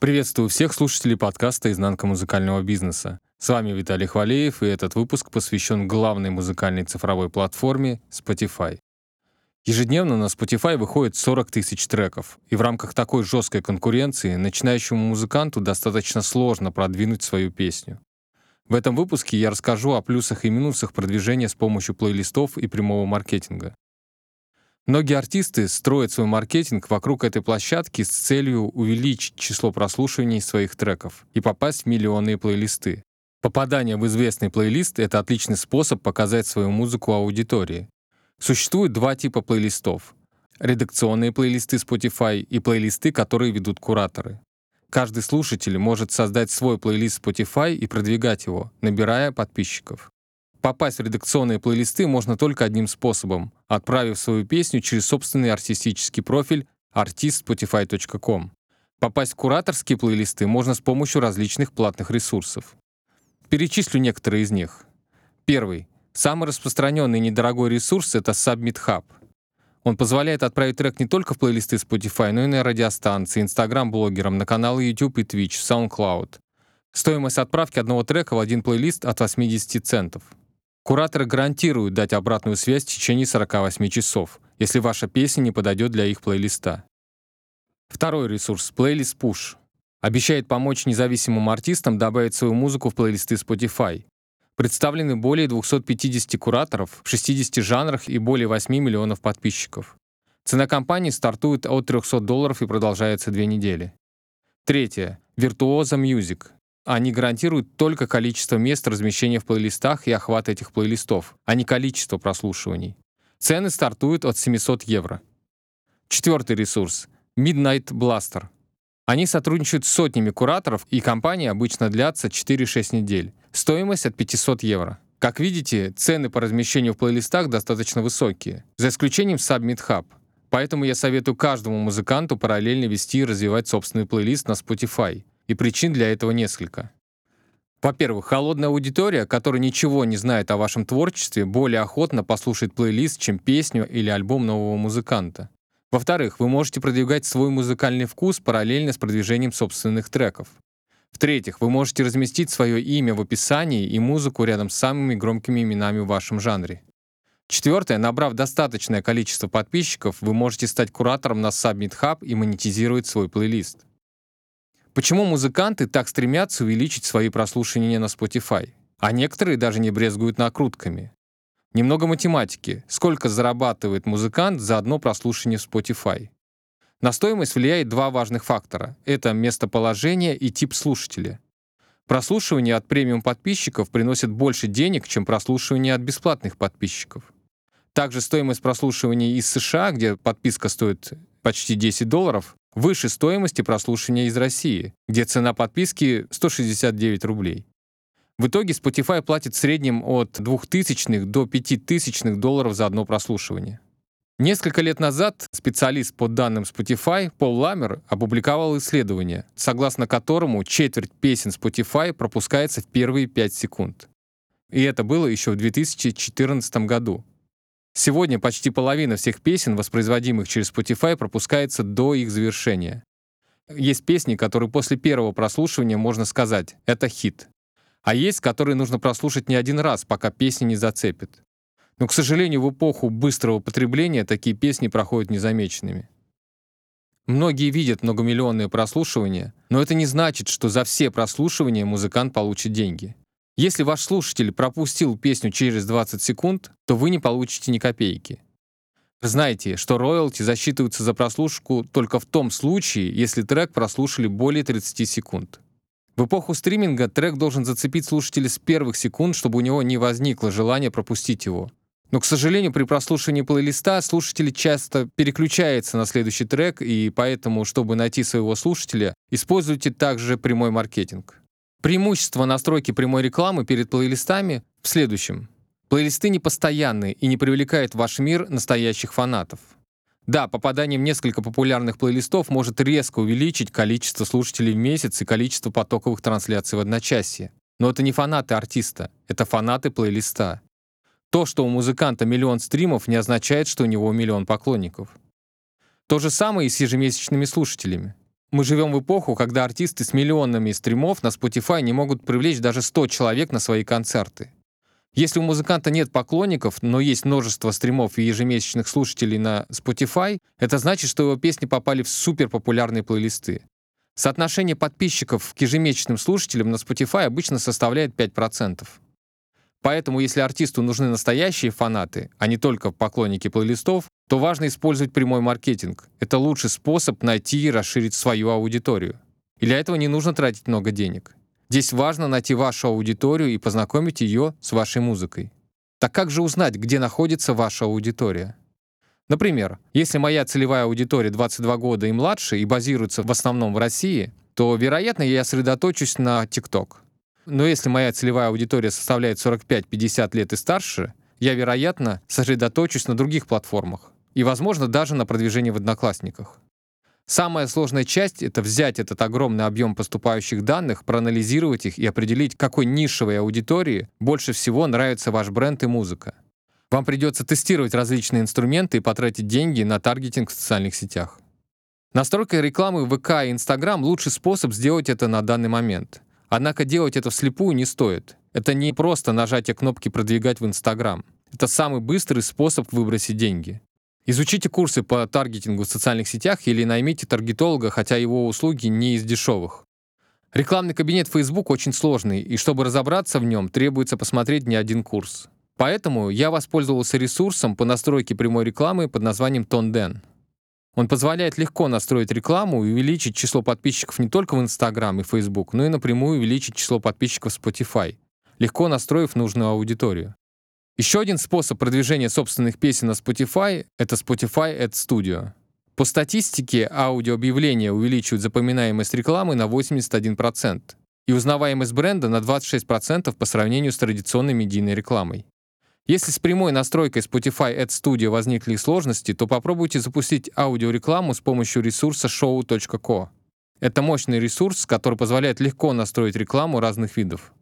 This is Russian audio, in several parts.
Приветствую всех слушателей подкаста «Изнанка музыкального бизнеса». С вами Виталий Хвалеев, и этот выпуск посвящен главной музыкальной цифровой платформе Spotify. Ежедневно на Spotify выходит 40 тысяч треков, и в рамках такой жесткой конкуренции начинающему музыканту достаточно сложно продвинуть свою песню. В этом выпуске я расскажу о плюсах и минусах продвижения с помощью плейлистов и прямого маркетинга. Многие артисты строят свой маркетинг вокруг этой площадки с целью увеличить число прослушиваний своих треков и попасть в миллионные плейлисты. Попадание в известный плейлист — это отличный способ показать свою музыку аудитории. Существует два типа плейлистов — редакционные плейлисты Spotify и плейлисты, которые ведут кураторы. Каждый слушатель может создать свой плейлист Spotify и продвигать его, набирая подписчиков. Попасть в редакционные плейлисты можно только одним способом, отправив свою песню через собственный артистический профиль artistspotify.com. Попасть в кураторские плейлисты можно с помощью различных платных ресурсов. Перечислю некоторые из них. Первый. Самый распространенный и недорогой ресурс — это Submit Hub. Он позволяет отправить трек не только в плейлисты Spotify, но и на радиостанции, Instagram-блогерам, на каналы YouTube и Twitch, SoundCloud. Стоимость отправки одного трека в один плейлист от 80 центов. Кураторы гарантируют дать обратную связь в течение 48 часов, если ваша песня не подойдет для их плейлиста. Второй ресурс — Playlist Push. Обещает помочь независимым артистам добавить свою музыку в плейлисты Spotify. Представлены более 250 кураторов в 60 жанрах и более 8 миллионов подписчиков. Цена компании стартует от 300 долларов и продолжается две недели. Третье. Virtuoso Music. Они гарантируют только количество мест размещения в плейлистах и охват этих плейлистов, а не количество прослушиваний. Цены стартуют от 700 евро. Четвертый ресурс — Midnight Blaster. Они сотрудничают с сотнями кураторов, и компания обычно длятся 4-6 недель. Стоимость от 500 евро. Как видите, цены по размещению в плейлистах достаточно высокие, за исключением Submit Hub. Поэтому я советую каждому музыканту параллельно вести и развивать собственный плейлист на Spotify и причин для этого несколько. Во-первых, холодная аудитория, которая ничего не знает о вашем творчестве, более охотно послушает плейлист, чем песню или альбом нового музыканта. Во-вторых, вы можете продвигать свой музыкальный вкус параллельно с продвижением собственных треков. В-третьих, вы можете разместить свое имя в описании и музыку рядом с самыми громкими именами в вашем жанре. Четвертое, набрав достаточное количество подписчиков, вы можете стать куратором на Submit Hub и монетизировать свой плейлист. Почему музыканты так стремятся увеличить свои прослушивания на Spotify? А некоторые даже не брезгуют накрутками. Немного математики. Сколько зарабатывает музыкант за одно прослушивание в Spotify? На стоимость влияет два важных фактора. Это местоположение и тип слушателя. Прослушивание от премиум подписчиков приносит больше денег, чем прослушивание от бесплатных подписчиков. Также стоимость прослушивания из США, где подписка стоит почти 10 долларов, выше стоимости прослушивания из России, где цена подписки 169 рублей. В итоге Spotify платит в среднем от 2000 до 5000 долларов за одно прослушивание. Несколько лет назад специалист по данным Spotify Пол Ламер опубликовал исследование, согласно которому четверть песен Spotify пропускается в первые 5 секунд. И это было еще в 2014 году. Сегодня почти половина всех песен, воспроизводимых через Spotify, пропускается до их завершения. Есть песни, которые после первого прослушивания можно сказать «это хит». А есть, которые нужно прослушать не один раз, пока песня не зацепит. Но, к сожалению, в эпоху быстрого потребления такие песни проходят незамеченными. Многие видят многомиллионные прослушивания, но это не значит, что за все прослушивания музыкант получит деньги. Если ваш слушатель пропустил песню через 20 секунд, то вы не получите ни копейки. Знайте, что роялти засчитываются за прослушку только в том случае, если трек прослушали более 30 секунд. В эпоху стриминга трек должен зацепить слушателя с первых секунд, чтобы у него не возникло желания пропустить его. Но, к сожалению, при прослушивании плейлиста слушатель часто переключается на следующий трек, и поэтому, чтобы найти своего слушателя, используйте также прямой маркетинг. Преимущество настройки прямой рекламы перед плейлистами в следующем. Плейлисты непостоянные и не привлекают в ваш мир настоящих фанатов. Да, попадание в несколько популярных плейлистов может резко увеличить количество слушателей в месяц и количество потоковых трансляций в одночасье. Но это не фанаты артиста, это фанаты плейлиста. То, что у музыканта миллион стримов, не означает, что у него миллион поклонников. То же самое и с ежемесячными слушателями. Мы живем в эпоху, когда артисты с миллионами стримов на Spotify не могут привлечь даже 100 человек на свои концерты. Если у музыканта нет поклонников, но есть множество стримов и ежемесячных слушателей на Spotify, это значит, что его песни попали в суперпопулярные плейлисты. Соотношение подписчиков к ежемесячным слушателям на Spotify обычно составляет 5%. Поэтому, если артисту нужны настоящие фанаты, а не только поклонники плейлистов, то важно использовать прямой маркетинг. Это лучший способ найти и расширить свою аудиторию. И для этого не нужно тратить много денег. Здесь важно найти вашу аудиторию и познакомить ее с вашей музыкой. Так как же узнать, где находится ваша аудитория? Например, если моя целевая аудитория 22 года и младше и базируется в основном в России, то, вероятно, я сосредоточусь на TikTok. Но если моя целевая аудитория составляет 45-50 лет и старше, я, вероятно, сосредоточусь на других платформах и, возможно, даже на продвижении в Одноклассниках. Самая сложная часть — это взять этот огромный объем поступающих данных, проанализировать их и определить, какой нишевой аудитории больше всего нравится ваш бренд и музыка. Вам придется тестировать различные инструменты и потратить деньги на таргетинг в социальных сетях. Настройка рекламы в ВК и Инстаграм — лучший способ сделать это на данный момент. Однако делать это вслепую не стоит. Это не просто нажатие кнопки «Продвигать в Инстаграм». Это самый быстрый способ выбросить деньги. Изучите курсы по таргетингу в социальных сетях или наймите таргетолога, хотя его услуги не из дешевых. Рекламный кабинет Facebook очень сложный, и чтобы разобраться в нем, требуется посмотреть не один курс. Поэтому я воспользовался ресурсом по настройке прямой рекламы под названием Tonden. Он позволяет легко настроить рекламу и увеличить число подписчиков не только в Instagram и Facebook, но и напрямую увеличить число подписчиков Spotify, легко настроив нужную аудиторию. Еще один способ продвижения собственных песен на Spotify — это Spotify Ad Studio. По статистике, аудиообъявления увеличивают запоминаемость рекламы на 81% и узнаваемость бренда на 26% по сравнению с традиционной медийной рекламой. Если с прямой настройкой Spotify Ad Studio возникли сложности, то попробуйте запустить аудиорекламу с помощью ресурса show.co. Это мощный ресурс, который позволяет легко настроить рекламу разных видов.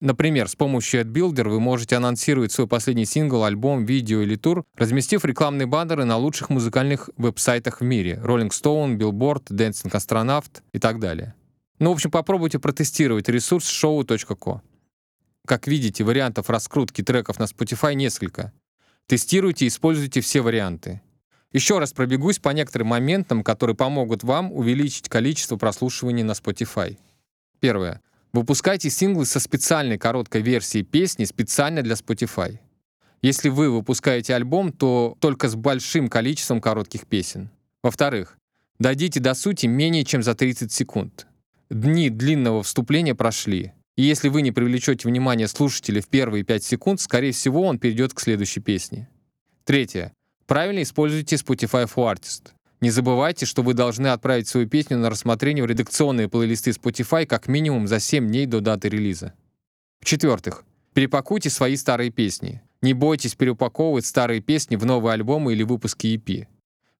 Например, с помощью AdBuilder вы можете анонсировать свой последний сингл, альбом, видео или тур, разместив рекламные баннеры на лучших музыкальных веб-сайтах в мире — Rolling Stone, Billboard, Dancing Astronaut и так далее. Ну, в общем, попробуйте протестировать ресурс show.co. Как видите, вариантов раскрутки треков на Spotify несколько. Тестируйте и используйте все варианты. Еще раз пробегусь по некоторым моментам, которые помогут вам увеличить количество прослушиваний на Spotify. Первое. Выпускайте синглы со специальной короткой версией песни специально для Spotify. Если вы выпускаете альбом, то только с большим количеством коротких песен. Во-вторых, дойдите до сути менее чем за 30 секунд. Дни длинного вступления прошли. И если вы не привлечете внимание слушателей в первые 5 секунд, скорее всего, он перейдет к следующей песне. Третье. Правильно используйте Spotify for Artist. Не забывайте, что вы должны отправить свою песню на рассмотрение в редакционные плейлисты Spotify как минимум за 7 дней до даты релиза. В-четвертых, перепакуйте свои старые песни. Не бойтесь переупаковывать старые песни в новые альбомы или выпуски EP.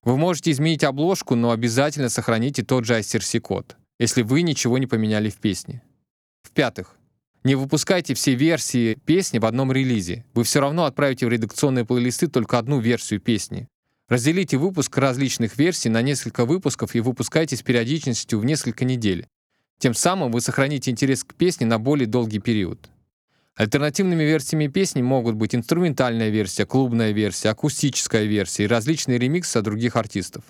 Вы можете изменить обложку, но обязательно сохраните тот же ICRC-код, если вы ничего не поменяли в песне. В-пятых, не выпускайте все версии песни в одном релизе. Вы все равно отправите в редакционные плейлисты только одну версию песни. Разделите выпуск различных версий на несколько выпусков и выпускайте с периодичностью в несколько недель. Тем самым вы сохраните интерес к песне на более долгий период. Альтернативными версиями песни могут быть инструментальная версия, клубная версия, акустическая версия и различные ремиксы от других артистов.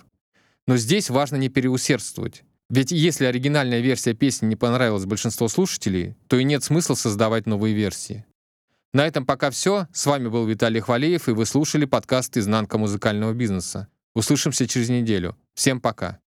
Но здесь важно не переусердствовать. Ведь если оригинальная версия песни не понравилась большинству слушателей, то и нет смысла создавать новые версии. На этом пока все. С вами был Виталий Хвалеев, и вы слушали подкаст «Изнанка музыкального бизнеса». Услышимся через неделю. Всем пока.